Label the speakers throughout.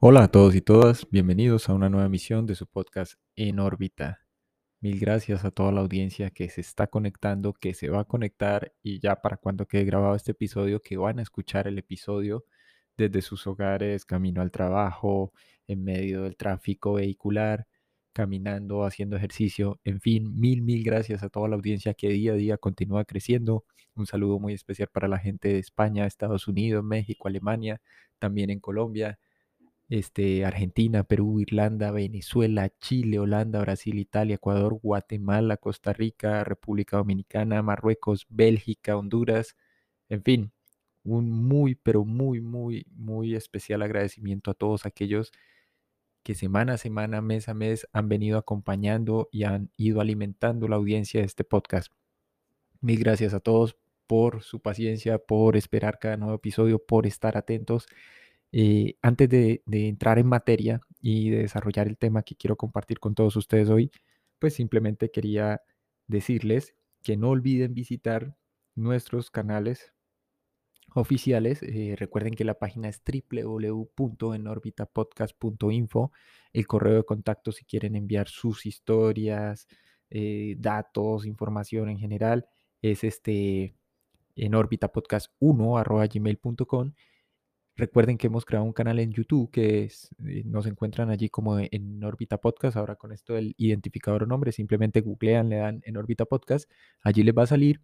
Speaker 1: Hola a todos y todas, bienvenidos a una nueva emisión de su podcast En órbita. Mil gracias a toda la audiencia que se está conectando, que se va a conectar y ya para cuando quede grabado este episodio, que van a escuchar el episodio desde sus hogares, camino al trabajo, en medio del tráfico vehicular, caminando, haciendo ejercicio, en fin, mil, mil gracias a toda la audiencia que día a día continúa creciendo. Un saludo muy especial para la gente de España, Estados Unidos, México, Alemania, también en Colombia este, Argentina, Perú, Irlanda, Venezuela, Chile, Holanda, Brasil, Italia, Ecuador, Guatemala, Costa Rica, República Dominicana, Marruecos, Bélgica, Honduras, en fin, un muy, pero muy, muy, muy especial agradecimiento a todos aquellos que semana a semana, mes a mes han venido acompañando y han ido alimentando la audiencia de este podcast. Mil gracias a todos por su paciencia, por esperar cada nuevo episodio, por estar atentos. Eh, antes de, entrar en materia y de desarrollar el tema que quiero compartir con todos ustedes hoy, pues simplemente quería decirles que no olviden visitar nuestros canales oficiales. Eh, recuerden que la página es www.enorbitapodcast.info. El correo de contacto si quieren enviar sus historias, eh, datos, información en general, es este en orbitapodcast1 Recuerden que hemos creado un canal en YouTube que es, eh, nos encuentran allí como en órbita podcast. Ahora con esto del identificador o nombre, simplemente googlean, le dan en órbita podcast. Allí les va a salir.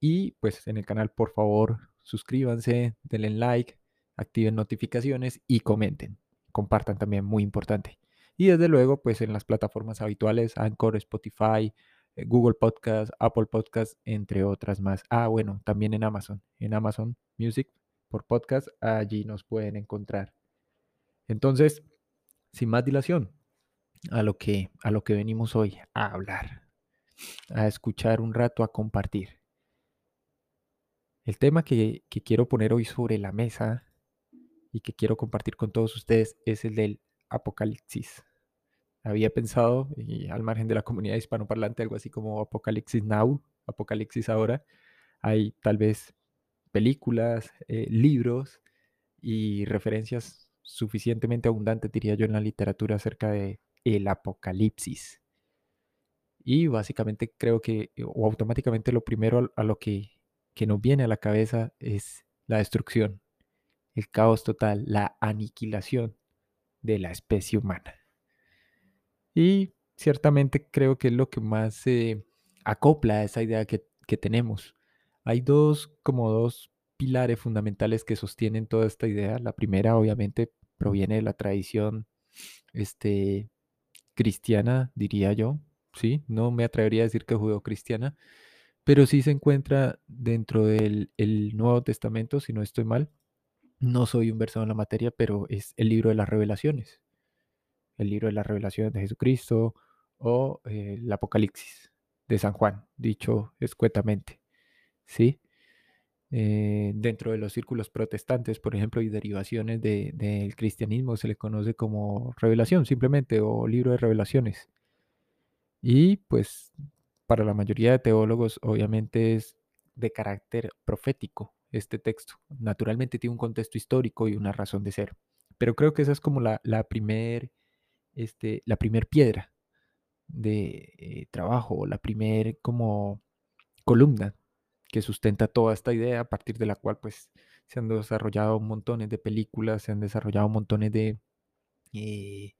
Speaker 1: Y pues en el canal, por favor, suscríbanse, denle like, activen notificaciones y comenten. Compartan también, muy importante. Y desde luego, pues en las plataformas habituales, Anchor, Spotify, eh, Google Podcast, Apple Podcast, entre otras más. Ah, bueno, también en Amazon. En Amazon Music por podcast, allí nos pueden encontrar. Entonces, sin más dilación, a lo que, a lo que venimos hoy a hablar, a escuchar un rato, a compartir. El tema que, quiero poner hoy sobre la mesa y que quiero compartir con todos ustedes es el del apocalipsis. Había pensado, al margen de la comunidad hispanoparlante, algo así como Apocalipsis Now, Apocalipsis ahora. Hay tal vez películas, eh, libros y referencias suficientemente abundantes, diría yo, en la literatura acerca de el apocalipsis. Y básicamente creo que, o automáticamente lo primero a, lo que, que nos viene a la cabeza es la destrucción, el caos total, la aniquilación de la especie humana. Y ciertamente creo que es lo que más se acopla a esa idea que, que tenemos. Hay dos, como dos pilares fundamentales que sostienen toda esta idea. La primera, obviamente, proviene de la tradición este, cristiana, diría yo. Sí, no me atrevería a decir que judeo-cristiana, pero sí se encuentra dentro del el Nuevo Testamento, si no estoy mal. No soy un versado en la materia, pero es el libro de las revelaciones. El libro de las revelaciones de Jesucristo o eh, el Apocalipsis de San Juan, dicho escuetamente. ¿Sí? Eh, dentro de los círculos protestantes, por ejemplo, y derivaciones del cristianismo, se le conoce como revelación simplemente o libro de revelaciones. Y pues para la mayoría de teólogos obviamente es de carácter profético este texto. Naturalmente tiene un contexto histórico y una razón de ser. Pero creo que esa es como la, la primer, este, la primer piedra de eh, trabajo, la primer como columna que sustenta toda esta idea, a partir de la cual pues se han desarrollado montones de películas, se han desarrollado montones de eh,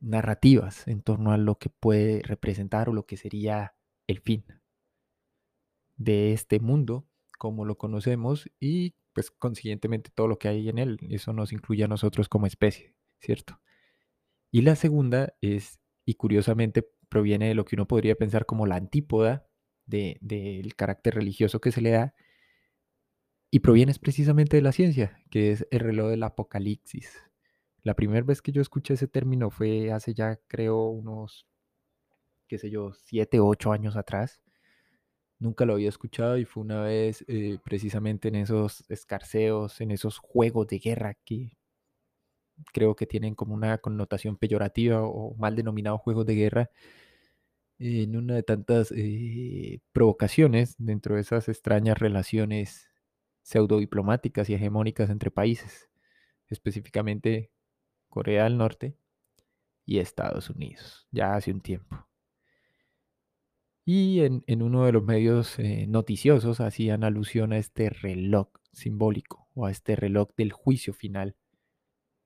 Speaker 1: narrativas en torno a lo que puede representar o lo que sería el fin de este mundo como lo conocemos y pues consiguientemente todo lo que hay en él. Eso nos incluye a nosotros como especie, ¿cierto? Y la segunda es, y curiosamente proviene de lo que uno podría pensar como la antípoda del carácter religioso que se le da y proviene precisamente de la ciencia, que es el reloj del apocalipsis. La primera vez que yo escuché ese término fue hace ya creo unos, qué sé yo, siete o ocho años atrás. Nunca lo había escuchado y fue una vez eh, precisamente en esos escarceos, en esos juegos de guerra que creo que tienen como una connotación peyorativa o mal denominado juegos de guerra, en una de tantas eh, provocaciones dentro de esas extrañas relaciones pseudodiplomáticas y hegemónicas entre países, específicamente Corea del Norte y Estados Unidos, ya hace un tiempo. Y en, uno de los medios eh, noticiosos hacían alusión a este reloj simbólico o a este reloj del juicio final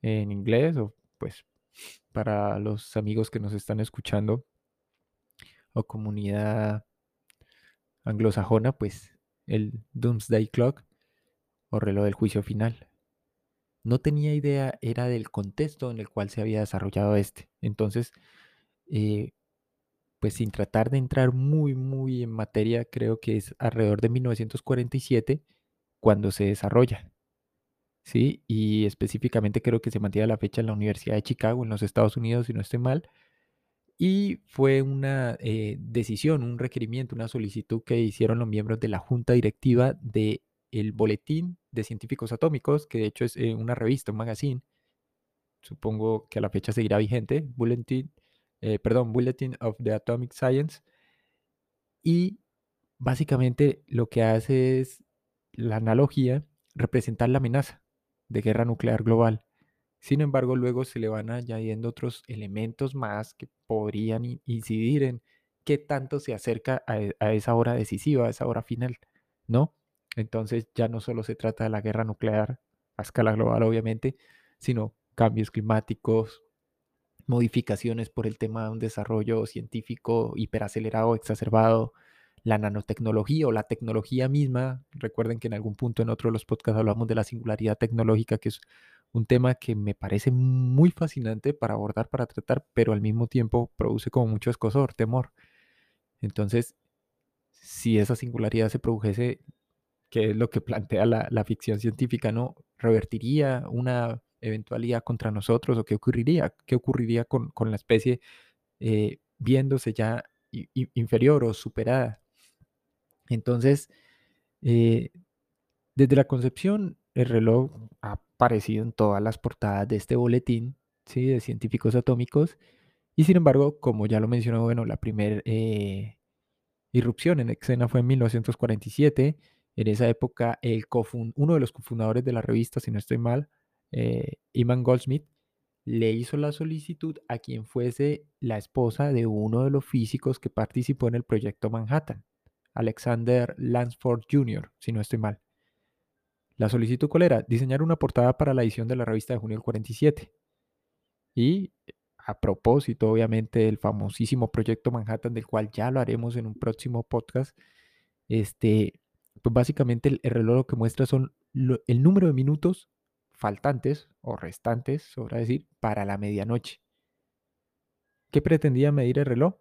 Speaker 1: en inglés o pues para los amigos que nos están escuchando o comunidad anglosajona, pues el Doomsday Clock o reloj del juicio final. No tenía idea, era del contexto en el cual se había desarrollado este. Entonces, eh, pues sin tratar de entrar muy, muy en materia, creo que es alrededor de 1947 cuando se desarrolla. ¿Sí? Y específicamente creo que se mantiene la fecha en la Universidad de Chicago, en los Estados Unidos, si no estoy mal. Y fue una eh, decisión, un requerimiento, una solicitud que hicieron los miembros de la junta directiva del el Boletín de Científicos Atómicos, que de hecho es eh, una revista, un magazine. Supongo que a la fecha seguirá vigente. Bulletin, eh, perdón, Bulletin of the Atomic Science. Y básicamente lo que hace es la analogía, representar la amenaza de guerra nuclear global. Sin embargo, luego se le van añadiendo otros elementos más que podrían incidir en qué tanto se acerca a, e, a esa hora decisiva, a esa hora final, ¿no? Entonces ya no solo se trata de la guerra nuclear a escala global, obviamente, sino cambios climáticos, modificaciones por el tema de un desarrollo científico hiperacelerado, exacerbado, la nanotecnología o la tecnología misma. Recuerden que en algún punto en otro de los podcasts hablamos de la singularidad tecnológica, que es un tema que me parece muy fascinante para abordar, para tratar, pero al mismo tiempo produce como mucho escosor, temor. Entonces, si esa singularidad se produjese, ¿qué es lo que plantea la, ficción científica, ¿no? ¿Revertiría una eventualidad contra nosotros o qué ocurriría? ¿Qué ocurriría con, la especie eh, viéndose ya inferior o superada? Entonces, eh, desde la concepción, el reloj ha aparecido en todas las portadas de este boletín ¿sí? de científicos atómicos. Y sin embargo, como ya lo mencionó, bueno, la primera eh, irrupción en escena fue en 1947. En esa época, uno de los cofundadores de la revista, si no estoy mal, eh, Iman Goldsmith, le hizo la solicitud a quien fuese la esposa de uno de los físicos que participó en el proyecto Manhattan. Alexander Lansford Jr., si no estoy mal. La solicitud cuál era? Diseñar una portada para la edición de la revista de junio del 47. Y a propósito, obviamente, del famosísimo proyecto Manhattan, del cual ya lo haremos en un próximo podcast, este, pues básicamente el, reloj lo que muestra son el número de minutos faltantes o restantes, sobra decir, para la medianoche. ¿Qué pretendía medir el reloj?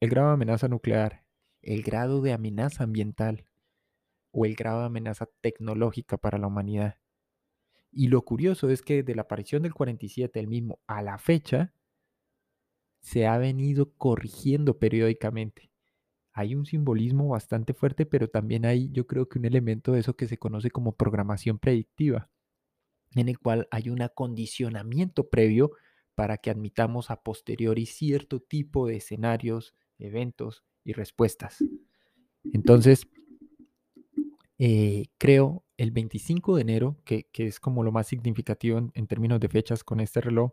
Speaker 1: El grado de amenaza nuclear, el grado de amenaza ambiental o el grado de amenaza tecnológica para la humanidad. Y lo curioso es que de la aparición del 47, el mismo, a la fecha, se ha venido corrigiendo periódicamente. Hay un simbolismo bastante fuerte, pero también hay, yo creo que un elemento de eso que se conoce como programación predictiva, en el cual hay un acondicionamiento previo para que admitamos a posteriori cierto tipo de escenarios, eventos y respuestas. Entonces, eh, creo el 25 de enero, que, es como lo más significativo en, términos de fechas con este reloj,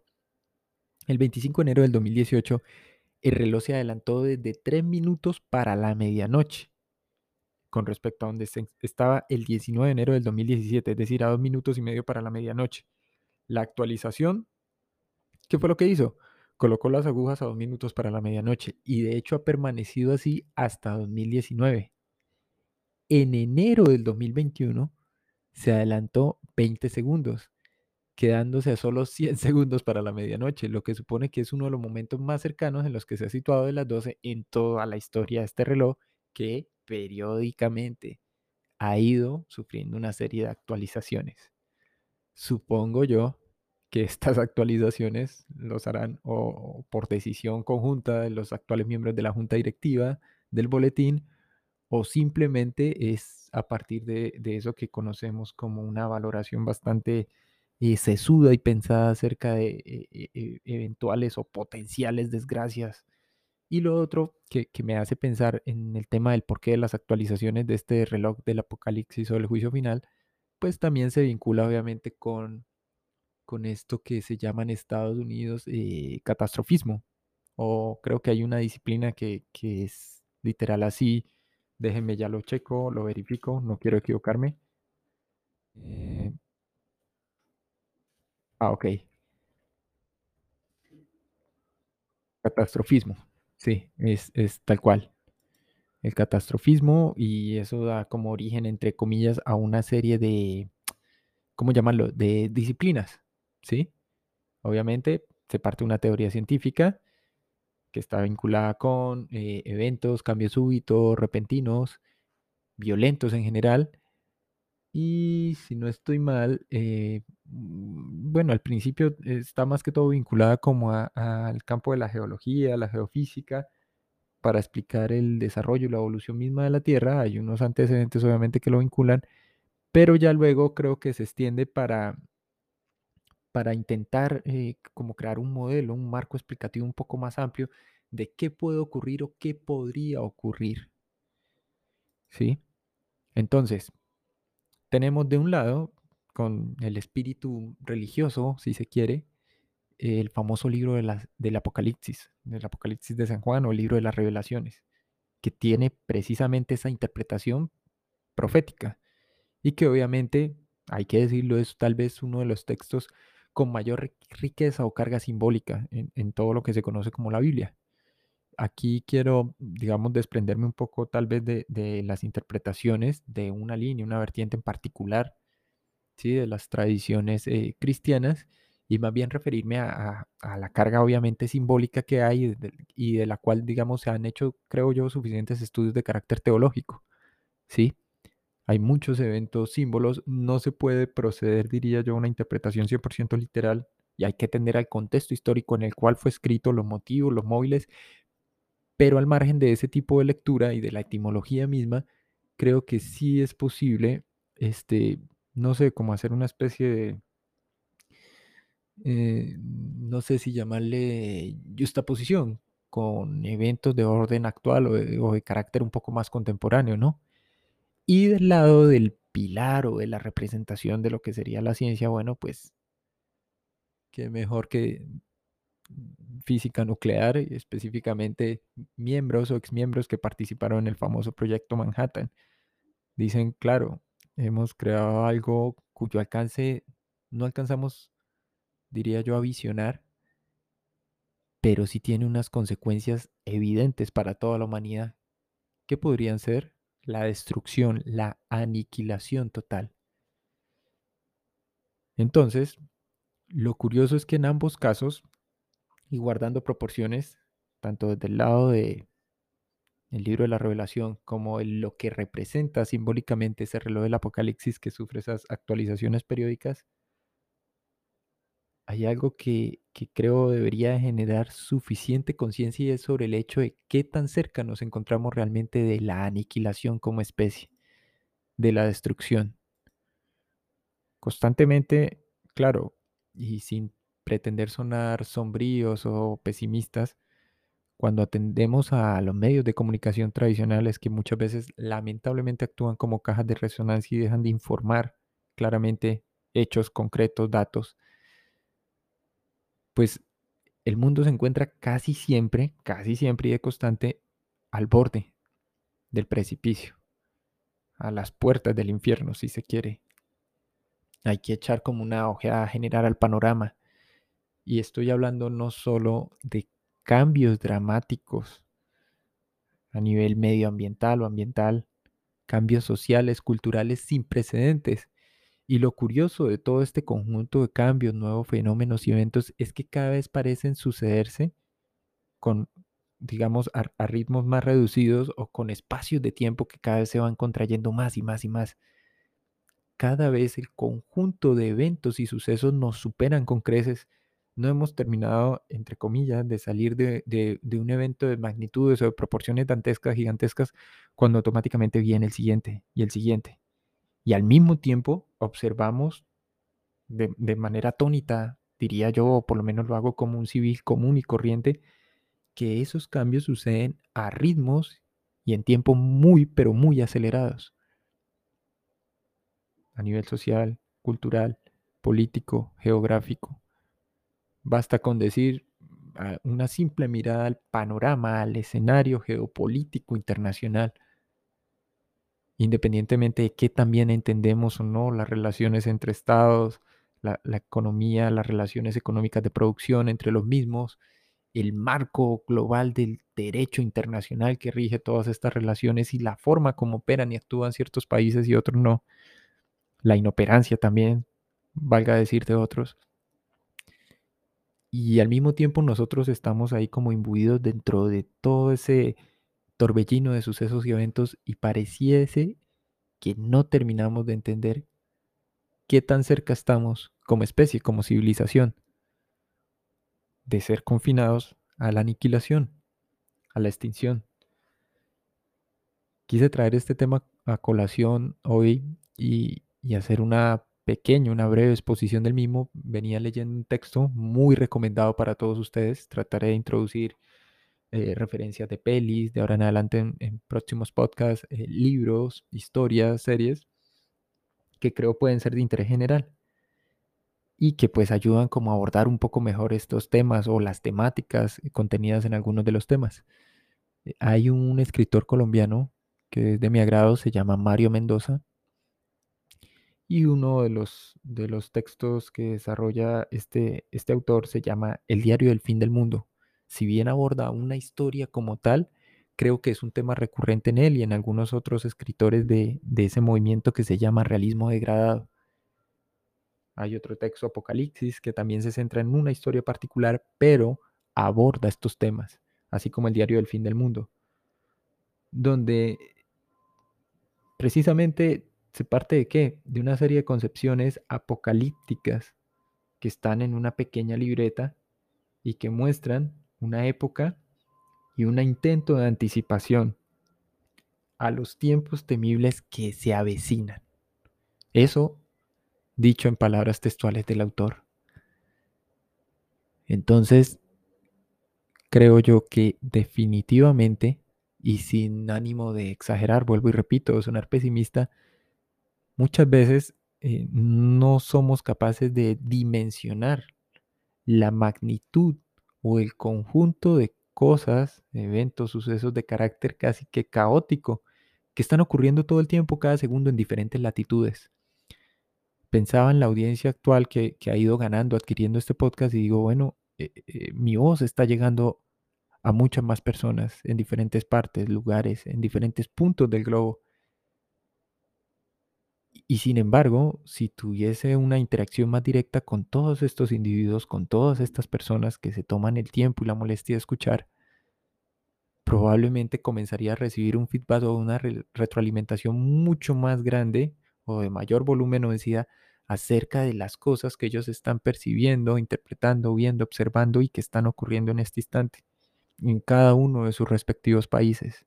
Speaker 1: el 25 de enero del 2018, el reloj se adelantó desde 3 minutos para la medianoche con respecto a donde estaba el 19 de enero del 2017, es decir, a dos minutos y medio para la medianoche. La actualización, ¿qué fue lo que hizo? colocó las agujas a dos minutos para la medianoche y de hecho ha permanecido así hasta 2019. En enero del 2021 se adelantó 20 segundos, quedándose a solo 100 segundos para la medianoche, lo que supone que es uno de los momentos más cercanos en los que se ha situado de las 12 en toda la historia de este reloj, que periódicamente ha ido sufriendo una serie de actualizaciones. Supongo yo que estas actualizaciones los harán o, por decisión conjunta de los actuales miembros de la junta directiva del boletín o simplemente es a partir de, eso que conocemos como una valoración bastante eh, sesuda y pensada acerca de eh, eh, eventuales o potenciales desgracias. Y lo otro que, me hace pensar en el tema del porqué de las actualizaciones de este reloj del apocalipsis o del juicio final, pues también se vincula obviamente con con esto que se llama en Estados Unidos eh, catastrofismo. O creo que hay una disciplina que, que es literal así. Déjenme ya lo checo, lo verifico, no quiero equivocarme. Eh, ah, ok. Catastrofismo. Sí, es, es tal cual. El catastrofismo y eso da como origen, entre comillas, a una serie de, ¿cómo llamarlo? De disciplinas, ¿sí? Obviamente se parte una teoría científica que está vinculada con eh, eventos, cambios súbitos, repentinos, violentos en general. Y si no estoy mal, eh, mm, bueno, al principio está más que todo vinculada como al campo de la geología, la geofísica, para explicar el desarrollo y la evolución misma de la Tierra. Hay unos antecedentes obviamente que lo vinculan, pero ya luego creo que se extiende para, para intentar eh, como crear un modelo, un marco explicativo un poco más amplio de qué puede ocurrir o qué podría ocurrir. ¿Sí? Entonces, tenemos de un lado, con el espíritu religioso, si se quiere, el famoso libro de la, del Apocalipsis, del Apocalipsis de San Juan o el libro de las revelaciones, que tiene precisamente esa interpretación profética y que obviamente, hay que decirlo, es tal vez uno de los textos con mayor riqueza o carga simbólica en, todo lo que se conoce como la Biblia. Aquí quiero, digamos, desprenderme un poco tal vez de, las interpretaciones de una línea, una vertiente en particular, ¿sí? de las tradiciones eh, cristianas y más bien referirme a, la carga obviamente simbólica que hay de, y de la cual, digamos, se han hecho, creo yo, suficientes estudios de carácter teológico. ¿sí? Hay muchos eventos, símbolos, no se puede proceder, diría yo, a una interpretación 100% literal y hay que atender al contexto histórico en el cual fue escrito, los motivos, los móviles, pero al margen de ese tipo de lectura y de la etimología misma, creo que sí es posible, este, no sé, como hacer una especie de, eh, no sé si llamarle justaposición con eventos de orden actual o de, o de carácter un poco más contemporáneo, ¿no? Y del lado del pilar o de la representación de lo que sería la ciencia, bueno, pues qué mejor que física nuclear, y específicamente miembros o exmiembros que participaron en el famoso proyecto Manhattan. Dicen, claro, hemos creado algo cuyo alcance no alcanzamos, diría yo, a visionar, pero sí tiene unas consecuencias evidentes para toda la humanidad. ¿Qué podrían ser? La destrucción, la aniquilación total. Entonces, lo curioso es que en ambos casos y guardando proporciones, tanto desde el lado de el libro de la revelación como el, lo que representa simbólicamente ese reloj del apocalipsis que sufre esas actualizaciones periódicas, hay algo que, creo debería generar suficiente conciencia y es sobre el hecho de qué tan cerca nos encontramos realmente de la aniquilación como especie, de la destrucción. Constantemente, claro, y sin pretender sonar sombríos o pesimistas, cuando atendemos a los medios de comunicación tradicionales que muchas veces lamentablemente actúan como cajas de resonancia y dejan de informar claramente hechos concretos, datos, pues el mundo se encuentra casi siempre, casi siempre y de constante al borde del precipicio, a las puertas del infierno, si se quiere. Hay que echar como una ojeada general al panorama y estoy hablando no solo de cambios dramáticos a nivel medioambiental o ambiental, cambios sociales, culturales sin precedentes. Y lo curioso de todo este conjunto de cambios, nuevos fenómenos y eventos es que cada vez parecen sucederse con, digamos, a, ritmos más reducidos o con espacios de tiempo que cada vez se van contrayendo más y más y más. Cada vez el conjunto de eventos y sucesos nos superan con creces no hemos terminado, entre comillas, de salir de, de, de, un evento de magnitudes o de proporciones dantescas, gigantescas, cuando automáticamente viene el siguiente y el siguiente. Y al mismo tiempo observamos de, manera atónita, diría yo, o por lo menos lo hago como un civil común y corriente, que esos cambios suceden a ritmos y en tiempo muy, pero muy acelerados. A nivel social, cultural, político, geográfico. Basta con decir ah, una simple mirada al panorama, al escenario geopolítico internacional, independientemente de qué también entendemos o no las relaciones entre estados, la, la economía, las relaciones económicas de producción entre los mismos, el marco global del derecho internacional que rige todas estas relaciones y la forma como operan y actúan ciertos países y otros no. La inoperancia también, valga decir de otros. Y al mismo tiempo nosotros estamos ahí como imbuidos dentro de todo ese torbellino de sucesos y eventos y pareciese que no terminamos de entender qué tan cerca estamos como especie, como civilización, de ser confinados a la aniquilación, a la extinción. Quise traer este tema a colación hoy y, hacer una pequeña, una breve exposición del mismo. Venía leyendo un texto muy recomendado para todos ustedes. Trataré de introducir eh, referencias de pelis, de ahora en adelante en, próximos podcasts, eh, libros, historias, series, que creo pueden ser de interés general y que pues ayudan como a abordar un poco mejor estos temas o las temáticas contenidas en algunos de los temas. Eh, hay un escritor colombiano que es de mi agrado, se llama Mario Mendoza, y uno de los, de los textos que desarrolla este, este autor se llama El diario del fin del mundo. Si bien aborda una historia como tal, creo que es un tema recurrente en él y en algunos otros escritores de, ese movimiento que se llama realismo degradado. Hay otro texto, Apocalipsis, que también se centra en una historia particular, pero aborda estos temas, así como el diario del fin del mundo, donde precisamente se parte de qué? De una serie de concepciones apocalípticas que están en una pequeña libreta y que muestran una época y un intento de anticipación a los tiempos temibles que se avecinan. Eso dicho en palabras textuales del autor. Entonces, creo yo que definitivamente, y sin ánimo de exagerar, vuelvo y repito, sonar pesimista, muchas veces eh, no somos capaces de dimensionar la magnitud o el conjunto de cosas, eventos, sucesos de carácter casi que caótico que están ocurriendo todo el tiempo, cada segundo en diferentes latitudes pensaba en la audiencia actual que, ha ido ganando, adquiriendo este podcast y digo, bueno, eh, eh, mi voz está llegando a muchas más personas en diferentes partes, lugares, en diferentes puntos del globo. Y sin embargo, si tuviese una interacción más directa con todos estos individuos, con todas estas personas que se toman el tiempo y la molestia de escuchar, probablemente comenzaría a recibir un feedback o una retroalimentación mucho más grande o de mayor volumen o densidad acerca de las cosas que ellos están percibiendo, interpretando, viendo, observando y que están ocurriendo en este instante en cada uno de sus respectivos países.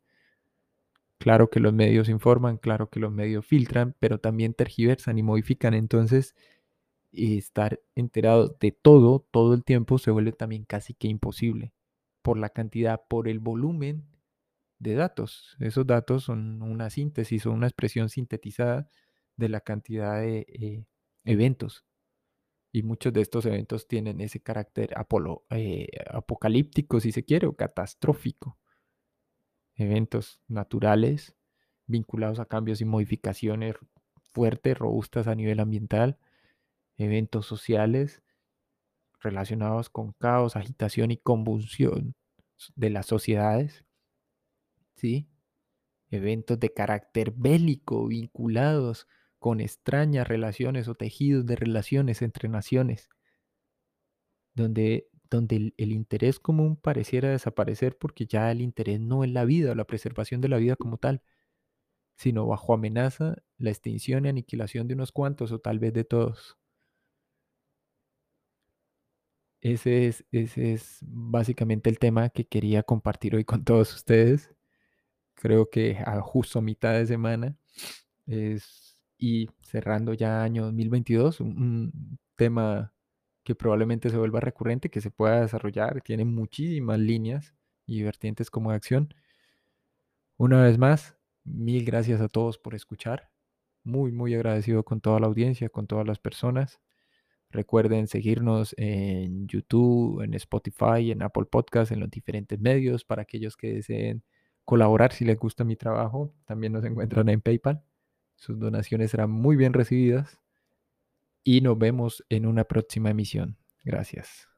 Speaker 1: Claro que los medios informan, claro que los medios filtran, pero también tergiversan y modifican. Entonces, estar enterado de todo, todo el tiempo, se vuelve también casi que imposible por la cantidad, por el volumen de datos. Esos datos son una síntesis, son una expresión sintetizada de la cantidad de eh, eventos. Y muchos de estos eventos tienen ese carácter eh, apocalíptico, si se quiere, o catastrófico. Eventos naturales vinculados a cambios y modificaciones fuertes, robustas a nivel ambiental. Eventos sociales relacionados con caos, agitación y convulsión de las sociedades. ¿Sí? Eventos de carácter bélico vinculados con extrañas relaciones o tejidos de relaciones entre naciones, donde, donde el, interés común pareciera desaparecer porque ya el interés no es la vida o la preservación de la vida como tal, sino bajo amenaza la extinción y aniquilación de unos cuantos o tal vez de todos. Ese es, ese es básicamente el tema que quería compartir hoy con todos ustedes. Creo que a justo mitad de semana es y cerrando ya año 2022, un, tema que probablemente se vuelva recurrente, que se pueda desarrollar, tiene muchísimas líneas y vertientes como de acción. Una vez más, mil gracias a todos por escuchar. Muy, muy agradecido con toda la audiencia, con todas las personas. Recuerden seguirnos en YouTube, en Spotify, en Apple Podcast, en los diferentes medios para aquellos que deseen colaborar si les gusta mi trabajo. También nos encuentran en PayPal. Sus donaciones serán muy bien recibidas. Y nos vemos en una próxima emisión. Gracias.